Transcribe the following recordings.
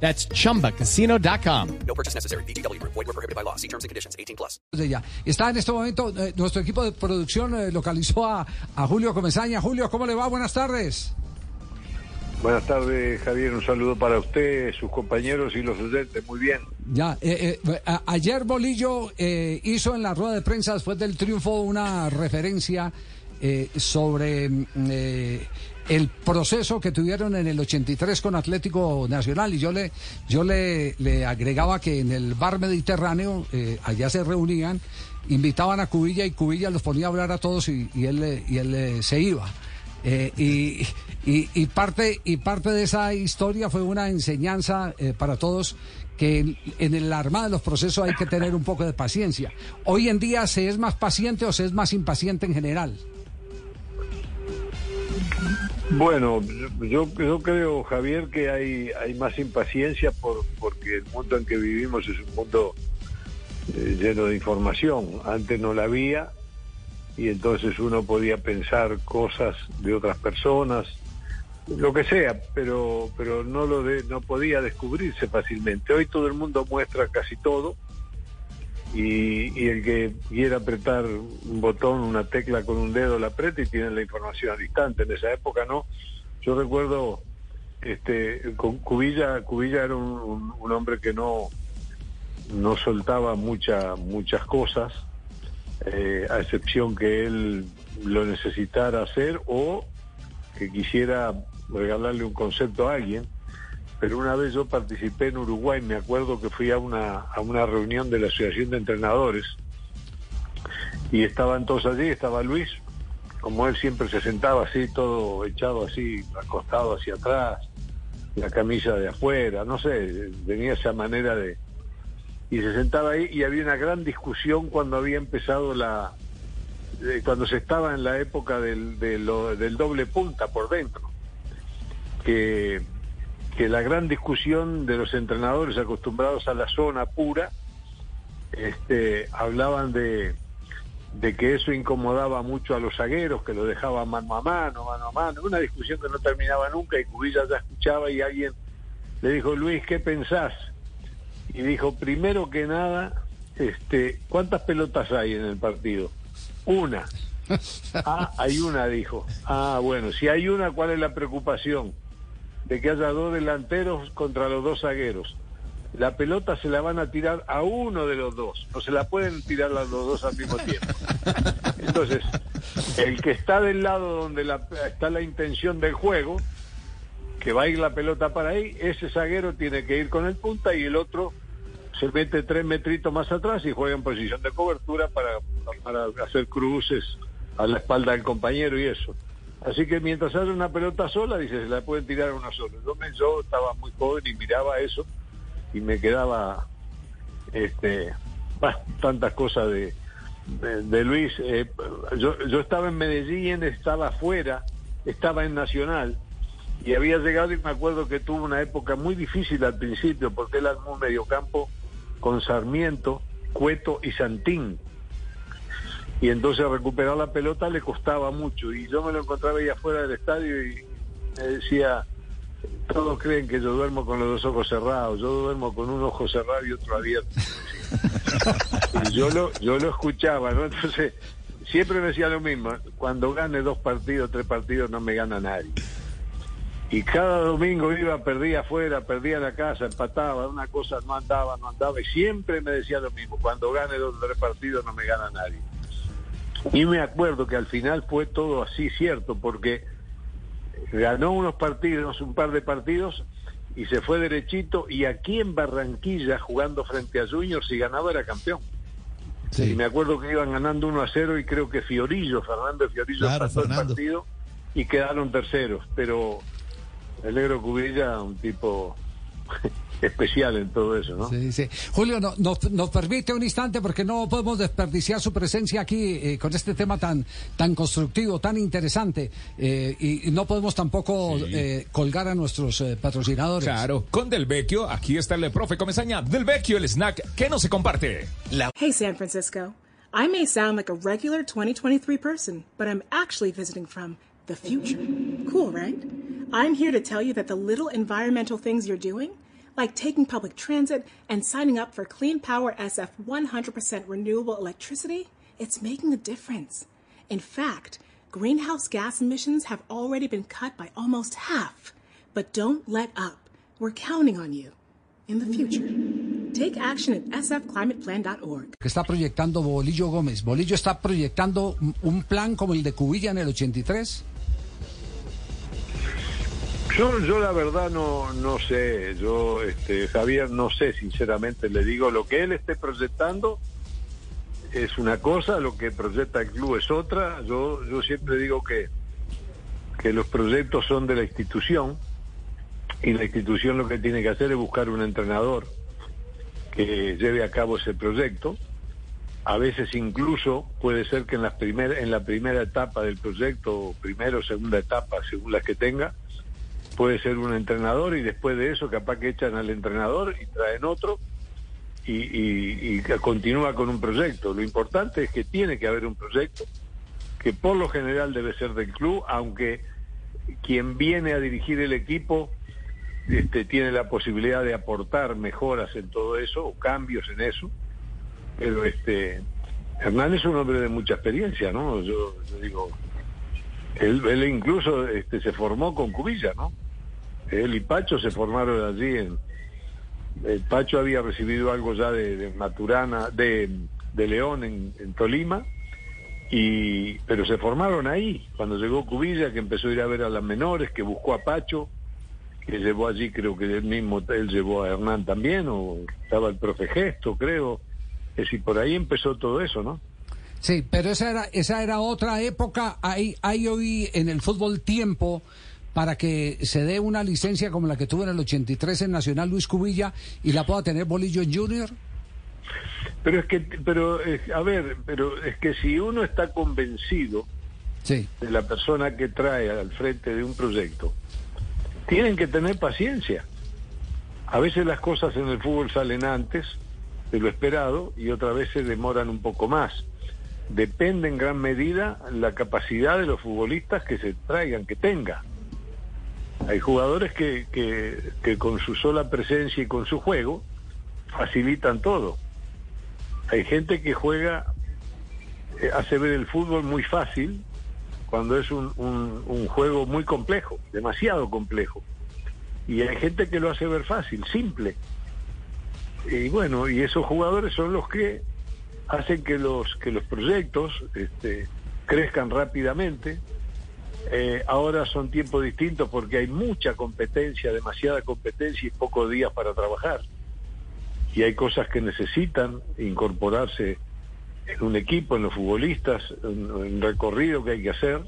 That's chumbacasino.com. No purchase necessary. BGW. Void were prohibited by law. See terms and conditions. 18 plus. ya. Está en este momento, eh, nuestro equipo de producción eh, localizó a, a Julio Comesaña. Julio, ¿cómo le va? Buenas tardes. Buenas tardes, Javier. Un saludo para usted, sus compañeros y los oyentes. Muy bien. Ya, eh, eh, a- ayer Bolillo eh, hizo en la rueda de prensa después del triunfo una referencia eh, sobre mm, eh, el proceso que tuvieron en el 83 con Atlético Nacional y yo le yo le, le agregaba que en el bar Mediterráneo eh, allá se reunían, invitaban a Cubilla y Cubilla los ponía a hablar a todos y, y él y él eh, se iba. Eh, y, y- y parte, y parte de esa historia fue una enseñanza eh, para todos que en, en el armado de los procesos hay que tener un poco de paciencia. Hoy en día se es más paciente o se es más impaciente en general. Bueno, yo, yo creo, Javier, que hay, hay más impaciencia por, porque el mundo en que vivimos es un mundo eh, lleno de información. Antes no la había y entonces uno podía pensar cosas de otras personas, lo que sea, pero, pero no, lo de, no podía descubrirse fácilmente. Hoy todo el mundo muestra casi todo y, y el que quiera apretar un botón, una tecla con un dedo, la aprieta y tiene la información al instante. En esa época no. Yo recuerdo, este, con Cubilla, Cubilla era un, un- hombre que no, no soltaba mucha, muchas cosas, eh, a excepción que él lo necesitara hacer o que quisiera regalarle un concepto a alguien pero una vez yo participé en Uruguay, me acuerdo que fui a una, a una reunión de la Asociación de Entrenadores y estaban todos allí, estaba Luis, como él siempre se sentaba así, todo echado así, acostado hacia atrás, la camisa de afuera, no sé, tenía esa manera de... Y se sentaba ahí y había una gran discusión cuando había empezado la... de- cuando se estaba en la época del, del doble punta por dentro, que que la gran discusión de los entrenadores acostumbrados a la zona pura, este, hablaban de, de que eso incomodaba mucho a los zagueros, que lo dejaban mano a mano, mano a mano, una discusión que no terminaba nunca y Cubilla ya escuchaba y alguien le dijo, Luis, ¿qué pensás? Y dijo, primero que nada, este, ¿cuántas pelotas hay en el partido? Una. Ah, hay una, dijo. Ah, bueno, si hay una, ¿cuál es la preocupación? De que haya dos delanteros contra los dos zagueros. La pelota se la van a tirar a uno de los dos, no se la pueden tirar a los dos al mismo tiempo. Entonces, el que está del lado donde la- está la intención del juego, que va a ir la pelota para ahí, ese zaguero tiene que ir con el punta y el otro se mete tres metritos más atrás y juega en posición de cobertura para, para hacer cruces a la espalda del compañero y eso. Así que mientras haya una pelota sola, dice, se la pueden tirar a uno solo. Yo, yo estaba muy joven y miraba eso y me quedaba este tantas cosas de, de, de Luis. Eh, yo, yo estaba en Medellín, estaba afuera, estaba en Nacional y había llegado y me acuerdo que tuvo una época muy difícil al principio porque él armó un mediocampo con Sarmiento, Cueto y Santín y entonces recuperar la pelota le costaba mucho. Y yo me lo encontraba ahí afuera del estadio y me decía todos creen que yo duermo con los dos ojos cerrados yo duermo con un ojo cerrado y otro abierto y yo lo yo lo escuchaba no entonces siempre me decía lo mismo cuando gane dos partidos tres partidos no me gana nadie y cada domingo iba, perdía afuera, perdía la casa, empataba, una cosa no andaba, no andaba, y siempre me decía lo mismo, cuando gane dos o tres partidos no me gana nadie. Y me acuerdo que al final fue todo así cierto, porque ganó unos partidos, un par de partidos, y se fue derechito, y aquí en Barranquilla, jugando frente a Junior, si ganaba era campeón. Y me acuerdo que iban ganando 1 a 0 y creo que Fiorillo, Fernando Fiorillo Claro, pasó Fernando. el partido y quedaron terceros, pero el negro Cubilla, un tipo especial en todo eso, ¿no? Sí, sí. Julio, no, nos, nos permite un instante porque no podemos desperdiciar su presencia aquí eh, con este tema tan, tan constructivo, tan interesante. eh, y, y no podemos tampoco eh, colgar a nuestros eh, patrocinadores. Claro, con Del Vecchio, aquí está el profe Comesaña. Del Vecchio, el snack que no se comparte. Hey, San Francisco. I may sound like a regular 2023 person, but I'm actually visiting from the future. Cool, right? I'm here to tell you that the little environmental things you're doing, like taking public transit and signing up for Clean Power SF 100% renewable electricity, it's making a difference. In fact, greenhouse gas emissions have already been cut by almost half. But don't let up. We're counting on you in the future. Take action at sfclimateplan.org. Está proyectando Bolillo Gómez. Bolillo está proyectando un plan como el de Cubilla en el 83. Yo, yo la verdad no, no sé, yo, este, Javier, no sé, sinceramente, le digo, lo que él esté proyectando es una cosa, lo que proyecta el club es otra. Yo, yo siempre digo que, que los proyectos son de la institución y la institución lo que tiene que hacer es buscar un entrenador que lleve a cabo ese proyecto. A veces incluso puede ser que en, las primer, en la primera etapa del proyecto, primera o segunda etapa, según las que tenga, puede ser un entrenador y después de eso capaz que echan al entrenador y traen otro y, y- continúa con un proyecto. Lo importante es que tiene que haber un proyecto que por lo general debe ser del club, aunque quien viene a dirigir el equipo este, tiene la posibilidad de aportar mejoras en todo eso o cambios en eso. Pero este Hernán es un hombre de mucha experiencia, ¿no? Yo, yo digo, él, él incluso este, se formó con Cubilla, ¿no? Él y Pacho se formaron allí en... El Pacho había recibido algo ya de, Maturana, de, de León en, en Tolima, y pero se formaron ahí. Cuando llegó Cubilla, que empezó a ir a ver a las menores, que buscó a Pacho, que llevó allí, creo que él mismo, él llevó a Hernán también, o estaba el profe Gesto, creo. Es decir, por ahí empezó todo eso, ¿no? Sí, pero esa era, esa era otra época. Hay, hay hoy en el fútbol tiempo para que se dé una licencia como la que tuvo en el 83 en Nacional Luis Cubilla y la pueda tener Bolillo Junior. Pero es que, pero, eh, a ver, pero es que si uno está convencido Sí. de la persona que trae al frente de un proyecto, tienen que tener paciencia. A veces las cosas en el fútbol salen antes de lo esperado y otras veces demoran un poco más. Depende en gran medida la capacidad de los futbolistas que se traigan, que tenga. Hay jugadores que, que, con su sola presencia y con su juego facilitan todo. Hay gente que juega, eh, hace ver el fútbol muy fácil cuando es un, un- un juego muy complejo, demasiado complejo. Y hay gente que lo hace ver fácil, simple. Y bueno, y esos jugadores son los que hacen que los que los proyectos este, crezcan rápidamente. Eh, ahora son tiempos distintos porque hay mucha competencia, demasiada competencia y pocos días para trabajar. Y hay cosas que necesitan incorporarse en un equipo, en los futbolistas, en un recorrido que hay que hacer.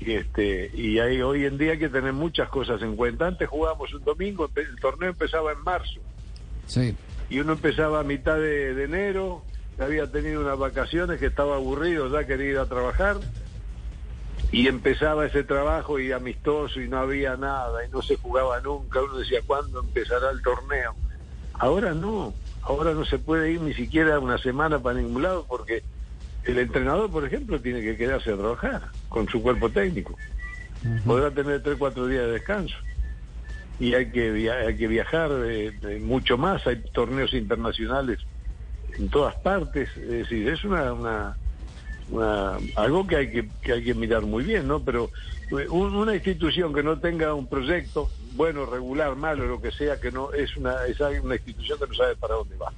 Y, este, y hay, hoy en día hay que tener muchas cosas en cuenta. Antes jugábamos un domingo, el torneo empezaba en marzo Sí. y uno empezaba a mitad de, de enero, había tenido unas vacaciones que estaba aburrido, ya quería ir a trabajar y empezaba ese trabajo y amistoso y no había nada y no se jugaba nunca. Uno decía, ¿cuándo empezará el torneo? Ahora no, ahora no se puede ir ni siquiera una semana para ningún lado porque el entrenador, por ejemplo, tiene que quedarse a trabajar con su cuerpo técnico. Podrá tener tres, cuatro días de descanso y hay que via- hay que viajar eh, mucho más hay torneos internacionales en todas partes es decir es una, una, una- algo que hay que, que hay que mirar muy bien no pero eh, un- una institución que no tenga un proyecto bueno regular malo lo que sea que no es una es una institución que no sabe para dónde va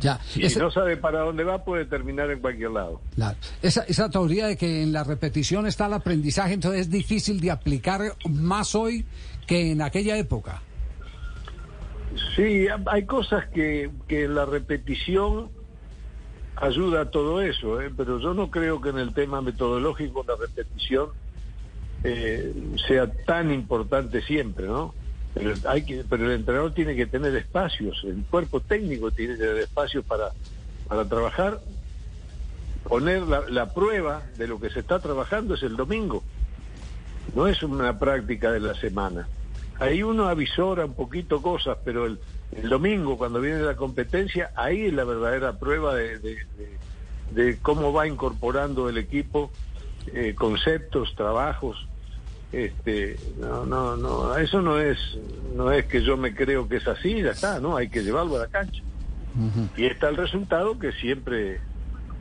Ya. si no sabe para dónde va puede terminar en cualquier lado Claro. Esa, esa teoría de que en la repetición está el aprendizaje, entonces es difícil de aplicar más hoy que en aquella época. Sí, hay cosas que, que la repetición ayuda a todo eso, ¿eh? pero yo no creo que en el tema metodológico la repetición eh, sea tan importante siempre, ¿no? Pero, hay que, pero el entrenador tiene que tener espacios, el cuerpo técnico tiene que tener espacios para, para trabajar. Poner la, la prueba de lo que se está trabajando es el domingo, no es una práctica de la semana. Ahí uno avisora un poquito cosas, pero el, el domingo, cuando viene la competencia, ahí es la verdadera prueba de, de- de- de cómo va incorporando el equipo eh, conceptos, trabajos. Este, no, no, no, eso no es, no es que yo me creo que es así, ya está, no, hay que llevarlo a la cancha. Y está el resultado que siempre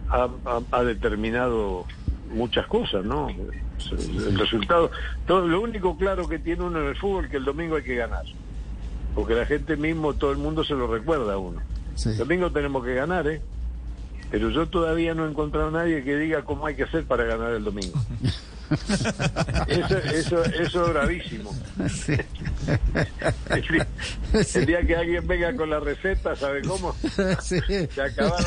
ha, ha- ha determinado muchas cosas, ¿no? El resultado, todo, lo único claro que tiene uno en el fútbol es que el domingo hay que ganar. Porque la gente mismo, todo el mundo se lo recuerda a uno. Sí. El domingo tenemos que ganar, ¿eh? Pero yo todavía no he encontrado a nadie que diga cómo hay que hacer para ganar el domingo. Eso, eso, eso es bravísimo. Sí. El día, el día que alguien venga con la receta, ¿sabe cómo? Sí. Se acabaron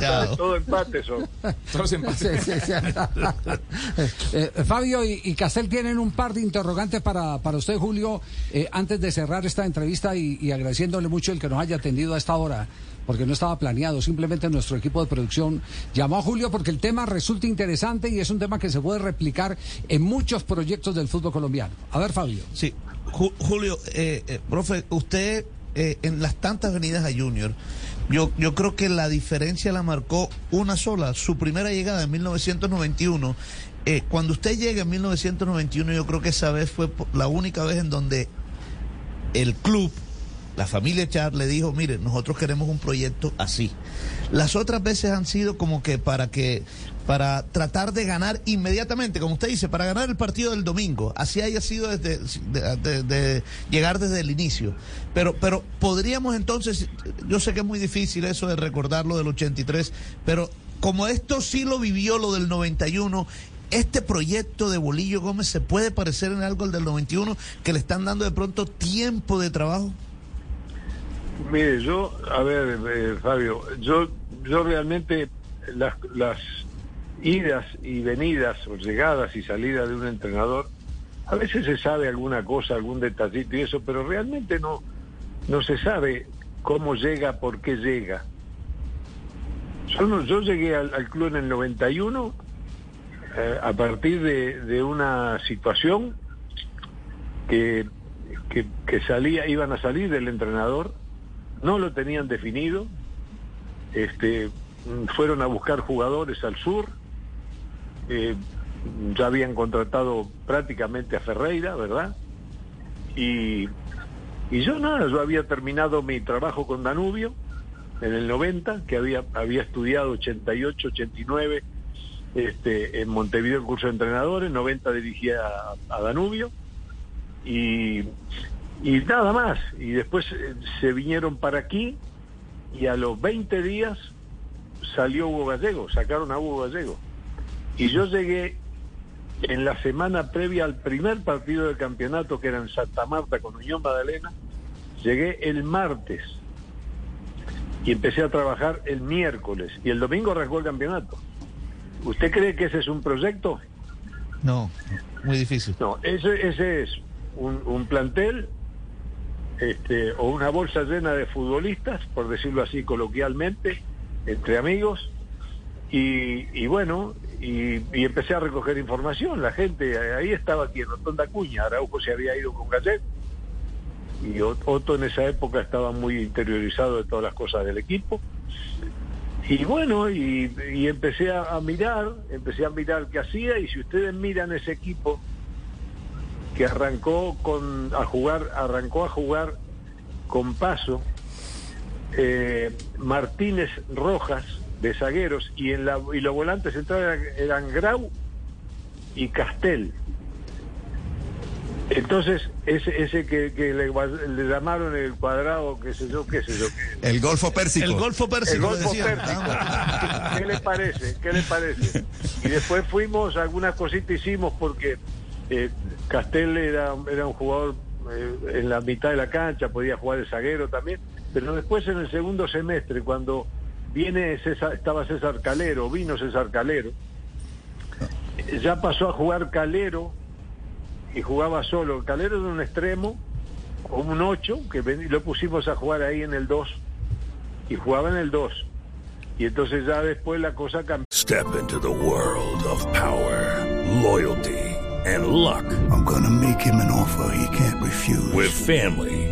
Chao. todo empate son. Todos empates. Sí, sí, sí. Eh, Fabio y, y Castel tienen un par de interrogantes para, para usted, Julio, eh, antes de cerrar esta entrevista y, y agradeciéndole mucho el que nos haya atendido a esta hora, porque no estaba planeado, simplemente nuestro equipo de producción llamó a Julio porque el tema resulta interesante y es un tema que se puede replicar en muchos proyectos del fútbol colombiano. A ver, Fabio. Sí, Ju- Julio, eh, eh, profe, usted eh, en las tantas venidas a Junior, yo, yo creo que la diferencia la marcó una sola, su primera llegada en 1991. Eh, cuando usted llega en 1991, yo creo que esa vez fue la única vez en donde el club, la familia Char le dijo, mire, nosotros queremos un proyecto así. Las otras veces han sido como que para que para tratar de ganar inmediatamente, como usted dice, para ganar el partido del domingo. Así haya sido desde de, de- llegar desde el inicio. Pero pero podríamos entonces, yo sé que es muy difícil eso de recordar lo del 83, pero como esto sí lo vivió lo del 91, este proyecto de Bolillo Gómez se puede parecer en algo al del 91 que le están dando de pronto tiempo de trabajo. Mire, yo, a ver, eh, Fabio, yo, yo realmente las, las idas y venidas o llegadas y salidas de un entrenador, a veces se sabe alguna cosa, algún detallito y eso, pero realmente no, no se sabe cómo llega, por qué llega. Yo, yo llegué al, club en el 91 eh, a partir de, de una situación que, que, que salía, iban a salir del entrenador, no lo tenían definido, este, fueron a buscar jugadores al sur, eh, ya habían contratado prácticamente a Ferreira, ¿verdad? Y, y yo nada, yo había terminado mi trabajo con Danubio en el 90, que había, había estudiado 88, 89 este, en Montevideo el curso de entrenadores, 90 dirigía a, Danubio y, y nada más. Y después eh, se vinieron para aquí y a los 20 días salió Hugo Gallego, sacaron a Hugo Gallego. Y yo llegué en la semana previa al primer partido del campeonato que era en Santa Marta con Unión Magdalena, llegué el martes y empecé a trabajar el miércoles y el domingo arrancó el campeonato. ¿Usted cree que ese es un proyecto? No, muy difícil. No, ese, ese es un, un plantel este, o una bolsa llena de futbolistas, por decirlo así coloquialmente, entre amigos. Y, y bueno, y, empecé a recoger información. La gente, ahí estaba aquí en Rotonda Cuña, Araujo se había ido con Gallet. Y Ot- Otto en esa época estaba muy interiorizado de todas las cosas del equipo. Y bueno, y, empecé a, a mirar, empecé a mirar qué hacía, y si ustedes miran ese equipo que arrancó con a jugar, arrancó a jugar con paso eh, Martínez Rojas de zagueros y en la y los volantes centrales eran, eran Grau y Castel. Entonces, ese, ese que, que le, le llamaron el cuadrado, qué sé yo, qué sé yo. qué- El Golfo Pérsico. El Golfo el Pérsico. Golfo decían. Pérsico. ¿Qué le parece? ¿Qué le parece? Y después fuimos, algunas cositas hicimos porque eh, Castel era, era un jugador eh, en la mitad de la cancha, podía jugar de zaguero también, pero después en el segundo semestre, cuando viene César, estaba César Calero, vino César Calero, ya pasó a jugar Calero y jugaba solo. Calero era un extremo o un 8, que ven- lo pusimos a jugar ahí en el 2, y jugaba en el 2. Y entonces ya después la cosa cambió. Step into the world of power, loyalty, and luck. I'm gonna make him an offer he can't refuse. With family,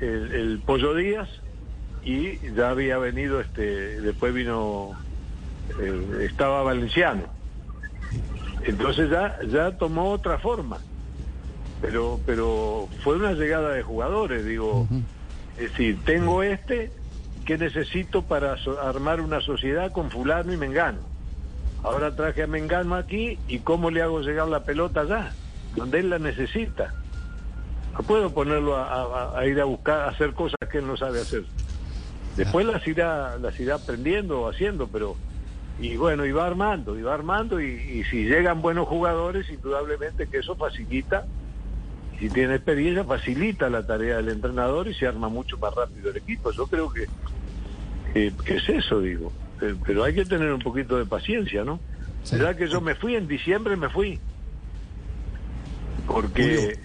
el, el Pollo Díaz y ya había venido este después vino eh, estaba Valenciano. Entonces ya ya tomó otra forma. Pero pero fue una llegada de jugadores, digo, es decir, tengo este que necesito para so- armar una sociedad con fulano y mengano. Ahora traje a Mengano aquí y cómo le hago llegar la pelota allá, donde él la necesita. No puedo ponerlo a, a- a ir a buscar, a hacer cosas que él no sabe hacer. Después las irá, las irá aprendiendo o haciendo, pero y bueno, y va armando, y va armando, y, y si llegan buenos jugadores, indudablemente que eso facilita, si tiene experiencia, facilita la tarea del entrenador y se arma mucho más rápido el equipo. Yo creo que, que, que es eso, digo. Eh, Pero hay que tener un poquito de paciencia, ¿no? ¿Verdad que yo me fui en diciembre, me fui? Porque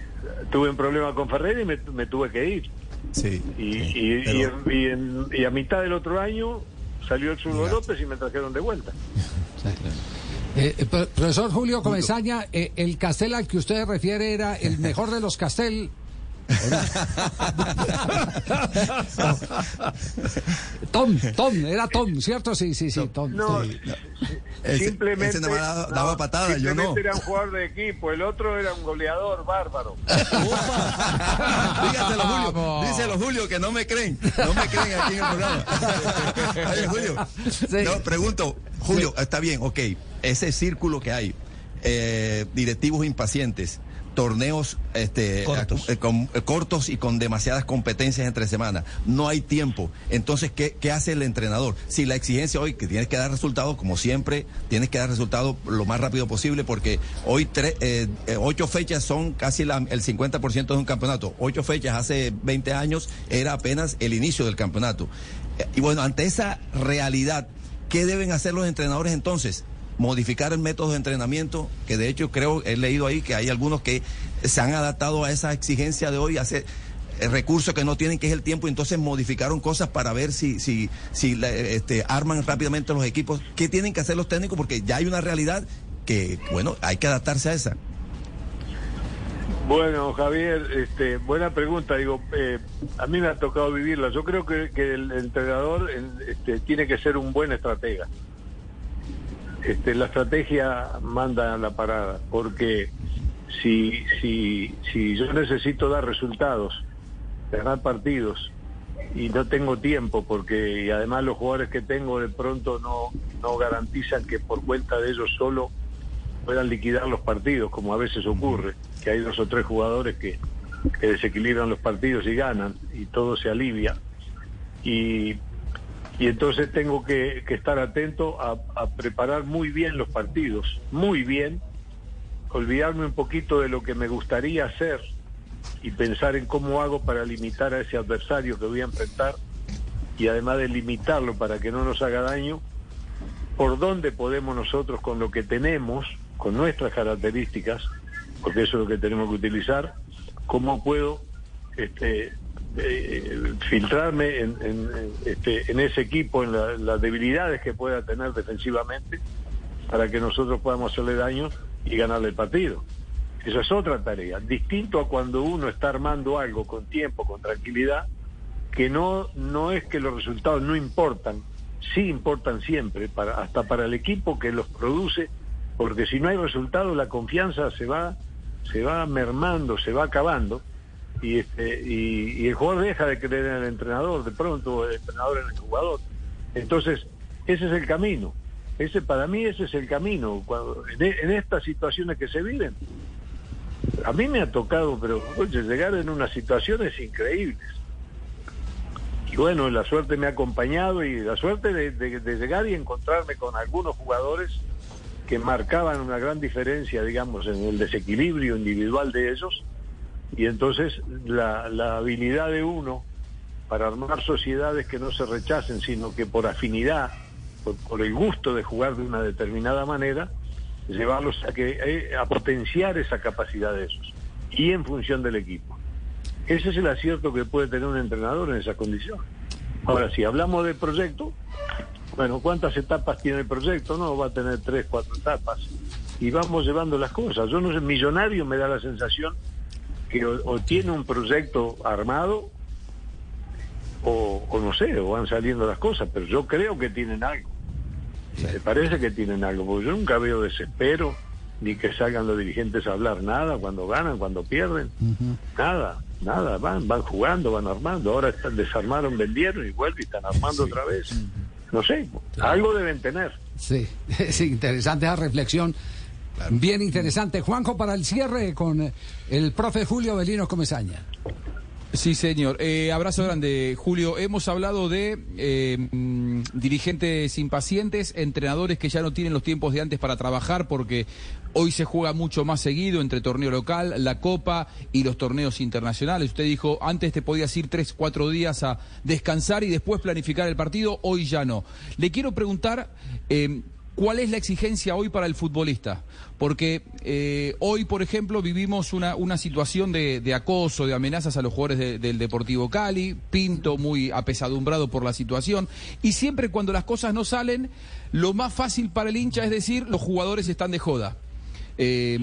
tuve un problema con Ferreira y me, me tuve que ir. Sí. Y, y, y en- y en- y a mitad del otro año salió el Zurdo López y me trajeron de vuelta. Eh, eh, pro- profesor Julio Comesaña, eh, el Castel al que usted refiere era el mejor de los Castel. Tom, Tom, era Tom, ¿cierto? Sí, sí, sí, Tom. No, sí. Ese- simplemente ese nada más daba- daba patadas, yo simplemente no. era un jugador de equipo, el otro era un goleador bárbaro. Dígaselo, Julio. Díselo, Julio, que no me creen. No me creen aquí en el programa. Oye, Julio. Sí. No, pregunto, Julio, está bien, ok. Ese círculo que hay, eh, directivos impacientes, torneos este, Cortos. eh, con- eh, cortos y con demasiadas competencias entre semanas. No hay tiempo. Entonces, ¿qué, ¿qué hace el entrenador? Si la exigencia hoy, que tienes que dar resultados, como siempre, tienes que dar resultados lo más rápido posible, porque hoy tre- eh, eh, ocho fechas son casi la- el 50% de un campeonato. Ocho fechas hace 20 años era apenas el inicio del campeonato. Y bueno, ante esa realidad, ¿qué deben hacer los entrenadores entonces? Modificar el método de entrenamiento, que de hecho creo, he leído ahí que hay algunos que se han adaptado a esa exigencia de hoy, hacer el recurso que no tienen, que es el tiempo, entonces modificaron cosas para ver si, si, si la- este, arman rápidamente los equipos. ¿Qué tienen que hacer los técnicos? Porque ya hay una realidad que, bueno, hay que adaptarse a esa. Bueno, Javier, este, buena pregunta. Digo, eh, a mí me ha tocado vivirla. Yo creo que, el entrenador este, tiene que ser un buen estratega. Este, la estrategia manda la parada, porque si, si, si yo necesito dar resultados, ganar partidos, y no tengo tiempo, porque y además los jugadores que tengo de pronto no, no garantizan que por cuenta de ellos solo puedan liquidar los partidos, como a veces ocurre, que hay dos o tres jugadores que, que desequilibran los partidos y ganan, y todo se alivia. Y, y entonces tengo que, estar atento a, a preparar muy bien los partidos, muy bien, olvidarme un poquito de lo que me gustaría hacer y pensar en cómo hago para limitar a ese adversario que voy a enfrentar y además de limitarlo para que no nos haga daño, por dónde podemos nosotros con lo que tenemos, con nuestras características, porque eso es lo que tenemos que utilizar, cómo puedo este, eh, filtrarme en, en- este, en ese equipo, en la- las debilidades que pueda tener defensivamente, para que nosotros podamos hacerle daño y ganarle el partido. Esa es otra tarea, distinto a cuando uno está armando algo con tiempo, con tranquilidad, que no, no es que los resultados no importan, sí importan siempre, para, hasta para el equipo que los produce, porque si no hay resultados la confianza se va, se va mermando, se va acabando, y, este, y, y el jugador deja de creer en el entrenador, de pronto el entrenador en el jugador. Entonces, ese es el camino. Ese para mí ese es el camino. Cuando, en, estas situaciones que se viven, a mí me ha tocado, pero oye, llegar en unas situaciones increíbles. Y bueno, la suerte me ha acompañado y la suerte de- de llegar y encontrarme con algunos jugadores que marcaban una gran diferencia, digamos, en el desequilibrio individual de ellos. Y entonces la, la habilidad de uno para armar sociedades que no se rechacen, sino que por afinidad, por, por el gusto de jugar de una determinada manera, llevarlos a, que, eh, a potenciar esa capacidad de esos y en función del equipo. Ese es el acierto que puede tener un entrenador en esa condición. Ahora, si hablamos de proyecto, bueno, ¿cuántas etapas tiene el proyecto? No, va a tener tres, cuatro etapas. Y vamos llevando las cosas. Yo no sé, Millonario me da la sensación que o, o tiene un proyecto armado o, o no sé, o van saliendo las cosas, pero yo creo que tienen algo. Me parece que tienen algo, porque yo nunca veo desespero, ni que salgan los dirigentes a hablar nada cuando ganan, cuando pierden, nada, nada, van, van jugando, van armando, ahora están, desarmaron, vendieron y vuelven y están armando otra vez. No sé, algo deben tener. Sí, es interesante esa reflexión. Bien interesante. Juanjo, para el cierre con eh, el profe Julio Belino Comesaña. Sí, señor. Eh, abrazo grande, Julio. Hemos hablado de eh, mm, dirigentes impacientes, entrenadores que ya no tienen los tiempos de antes para trabajar porque hoy se juega mucho más seguido entre torneo local, la Copa y los torneos internacionales. Usted dijo, antes te podías ir tres, cuatro días a descansar y después planificar el partido, hoy ya no. Le quiero preguntar... eh, ¿Cuál es la exigencia hoy para el futbolista? Porque eh, hoy, por ejemplo, vivimos una, una situación de, de acoso, de amenazas a los jugadores de- del Deportivo Cali, Pinto muy apesadumbrado por la situación, y siempre cuando las cosas no salen, lo más fácil para el hincha es decir, los jugadores están de joda. Eh,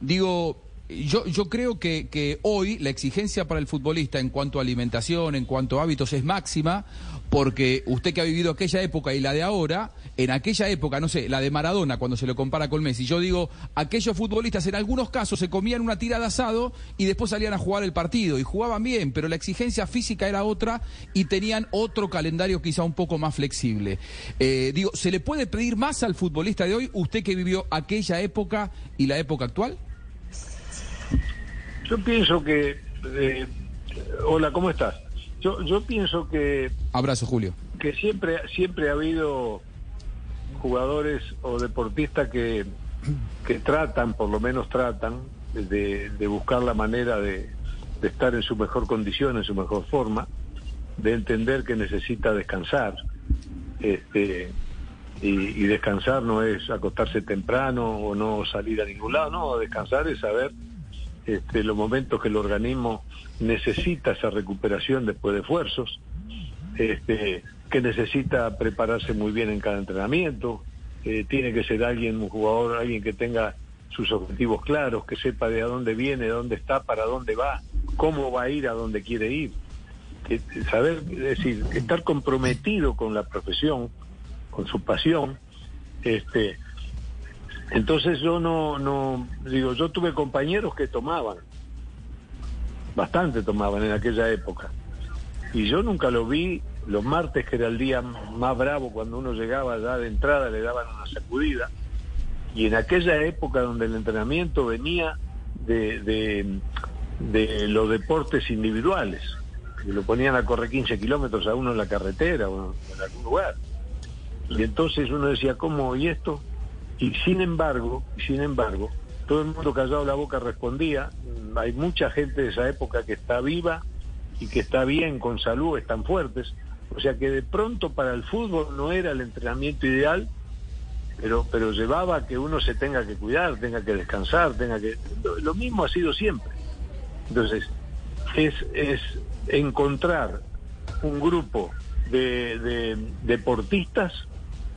digo, yo, yo creo que, que hoy la exigencia para el futbolista en cuanto a alimentación, en cuanto a hábitos, es máxima, porque usted que ha vivido aquella época y la de ahora, en aquella época, no sé, la de Maradona, cuando se lo compara con Messi, yo digo, aquellos futbolistas en algunos casos se comían una tira de asado y después salían a jugar el partido, y jugaban bien, pero la exigencia física era otra y tenían otro calendario quizá un poco más flexible. Eh, digo, ¿se le puede pedir más al futbolista de hoy, usted que vivió aquella época y la época actual? Yo pienso que... eh, hola, ¿cómo estás? Yo, yo pienso que Abrazo, Julio. que siempre siempre ha habido jugadores o deportistas que, que tratan, por lo menos tratan, de, de buscar la manera de, de estar en su mejor condición, en su mejor forma, de entender que necesita descansar. Este, y, y descansar no es acostarse temprano o no salir a ningún lado, no, descansar es saber este, los momentos que el organismo necesita esa recuperación después de esfuerzos, este, que necesita prepararse muy bien en cada entrenamiento, eh, tiene que ser alguien, un jugador, alguien que tenga sus objetivos claros, que sepa de a dónde viene, dónde está, para dónde va, cómo va a ir a dónde quiere ir. Que- saber, es decir, estar comprometido con la profesión, con su pasión, este, entonces yo no, no, digo, yo tuve compañeros que tomaban, bastante tomaban en aquella época. Y yo nunca lo vi los martes, que era el día más bravo, cuando uno llegaba ya de entrada, le daban una sacudida. Y en aquella época donde el entrenamiento venía de, de, los deportes individuales, que lo ponían a correr 15 kilómetros a uno en la carretera o en algún lugar. Y entonces uno decía, ¿cómo? ¿Y esto? Y sin embargo, sin embargo, todo el mundo callado la boca respondía. Hay mucha gente de esa época que está viva y que está bien, con salud, están fuertes. O sea que de pronto para el fútbol no era el entrenamiento ideal, pero, pero llevaba a que uno se tenga que cuidar, tenga que descansar, tenga que... Lo mismo ha sido siempre. Entonces, es, es encontrar un grupo de, de deportistas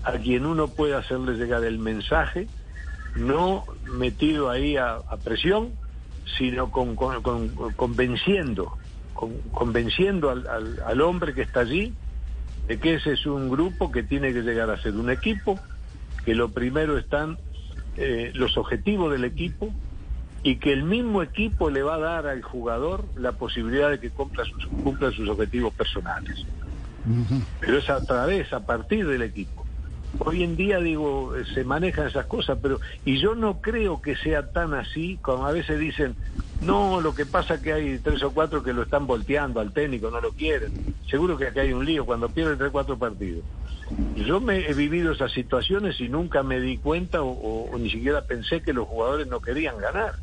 a quien uno pueda hacerle llegar el mensaje, no metido ahí a, a presión, sino con, con- con- convenciendo, con- convenciendo al, al- al hombre que está allí de que ese es un grupo que tiene que llegar a ser un equipo, que lo primero están eh, los objetivos del equipo y que el mismo equipo le va a dar al jugador la posibilidad de que cumpla sus, cumpla sus objetivos personales. Pero es a través, a partir del equipo. Hoy en día, digo, se manejan esas cosas, pero y yo no creo que sea tan así, como a veces dicen, no, lo que pasa es que hay tres o cuatro que lo están volteando al técnico, no lo quieren. Seguro que aquí hay un lío cuando pierden tres o cuatro partidos. Yo me he vivido esas situaciones y nunca me di cuenta o ni siquiera pensé que los jugadores no querían ganar.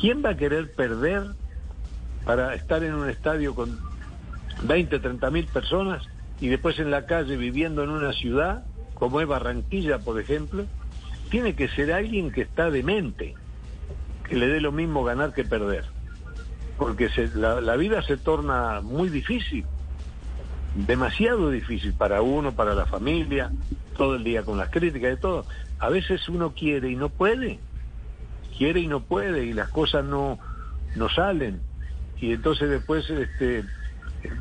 ¿Quién va a querer perder para estar en un estadio con 20, 30 mil personas y después en la calle viviendo en una ciudad como es Barranquilla, por ejemplo? Tiene que ser alguien que está demente, que le dé lo mismo ganar que perder. Porque se- la, la vida se torna muy difícil, demasiado difícil para uno, para la familia, todo el día con las críticas y todo. A veces uno quiere y no puede, quiere y no puede y las cosas no, no salen. Y entonces después este,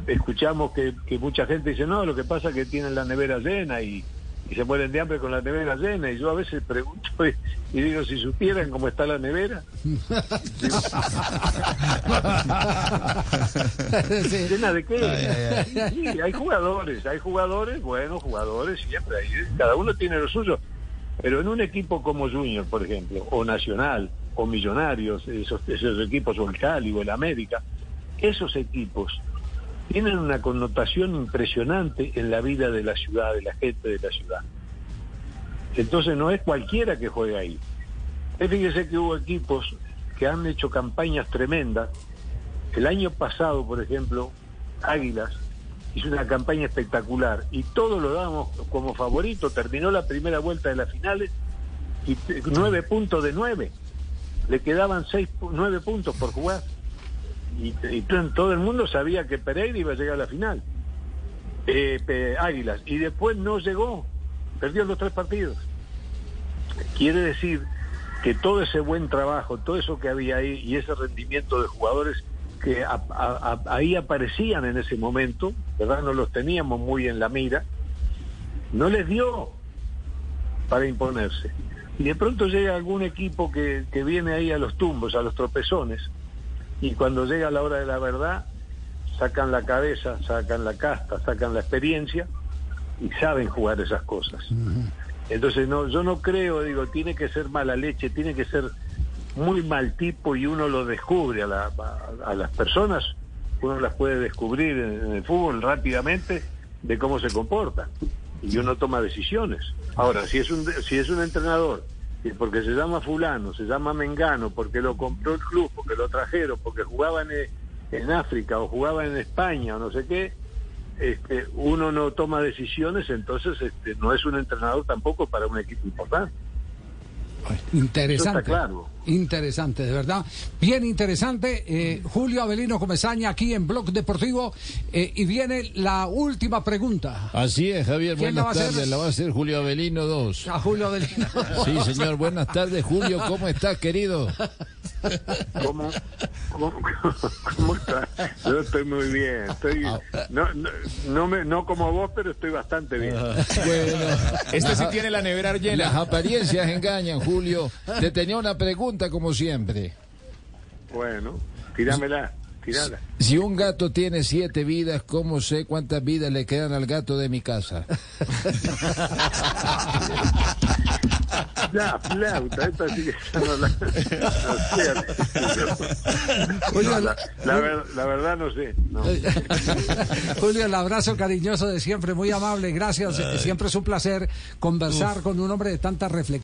escuchamos que, que mucha gente dice, no, lo que pasa es que tienen la nevera llena y, y se mueren de hambre con la nevera llena. Y yo a veces pregunto y, y digo, si supieran cómo está la nevera. Sí. ¿Llena de qué? Ay, ay, Sí, hay jugadores, hay jugadores, buenos jugadores, siempre hay, cada uno tiene lo suyo. Pero en un equipo como Junior, por ejemplo, o Nacional, o Millonarios, esos, esos equipos, o el Cali, o el América, esos equipos tienen una connotación impresionante en la vida de la ciudad, de la gente de la ciudad. Entonces no es cualquiera que juega ahí. Fíjese que hubo equipos que han hecho campañas tremendas. El año pasado, por ejemplo, Águilas hizo una campaña espectacular y todos lo dábamos como favorito. Terminó la primera vuelta de las finales y nueve puntos de nueve. Le quedaban seis, nueve puntos por jugar. Y, y todo el mundo sabía que Pereira iba a llegar a la final. Eh, Águilas. Y después no llegó. Perdió los tres partidos. Quiere decir que todo ese buen trabajo, todo eso que había ahí y ese rendimiento de jugadores que ahí aparecían en ese momento, ¿verdad? No los teníamos muy en la mira, no les dio para imponerse. Y de pronto llega algún equipo que, que viene ahí a los tumbos, a los tropezones, y cuando llega la hora de la verdad, sacan la cabeza, sacan la casta, sacan la experiencia y saben jugar esas cosas. Entonces no, yo no creo, digo, tiene que ser mala leche, tiene que ser muy mal tipo y uno lo descubre a, la- a- a las personas, uno las puede descubrir en, en el fútbol rápidamente de cómo se comportan y uno toma decisiones. Ahora, si es un si es un entrenador porque se llama fulano, se llama Mengano, porque lo compró el club, porque lo trajeron, porque jugaba en, en África o jugaba en España o no sé qué, este, uno no toma decisiones, entonces este, no es un entrenador tampoco para un equipo importante. Interesante. Eso está claro. Interesante, de verdad. Bien interesante. Eh, Julio Avelino Comesaña aquí en Blog Deportivo. Eh, y viene la última pregunta. Así es, Javier, ¿Quién la va buenas tardes. La va a hacer Julio Avelino 2. A Julio Avelino. Sí, señor, buenas tardes, Julio. ¿Cómo estás, querido? ¿Cómo, cómo, cómo está? Yo estoy muy bien. Estoy, no, no, no, me, no como vos, pero estoy bastante bien. Bueno, Este sí tiene la nevera llena. Las apariencias engañan, Julio. Te tenía una pregunta como siempre. Bueno, tíramela, tirala. Si un gato tiene siete vidas, ¿cómo sé cuántas vidas le quedan al gato de mi casa? La flauta, esta sí que ya no la, no sé. Oye, No, la- la, la ver- la verdad no sé. no. Julio, el abrazo cariñoso de siempre, muy amable, gracias. Siempre es un placer conversar con un hombre de tanta reflexión.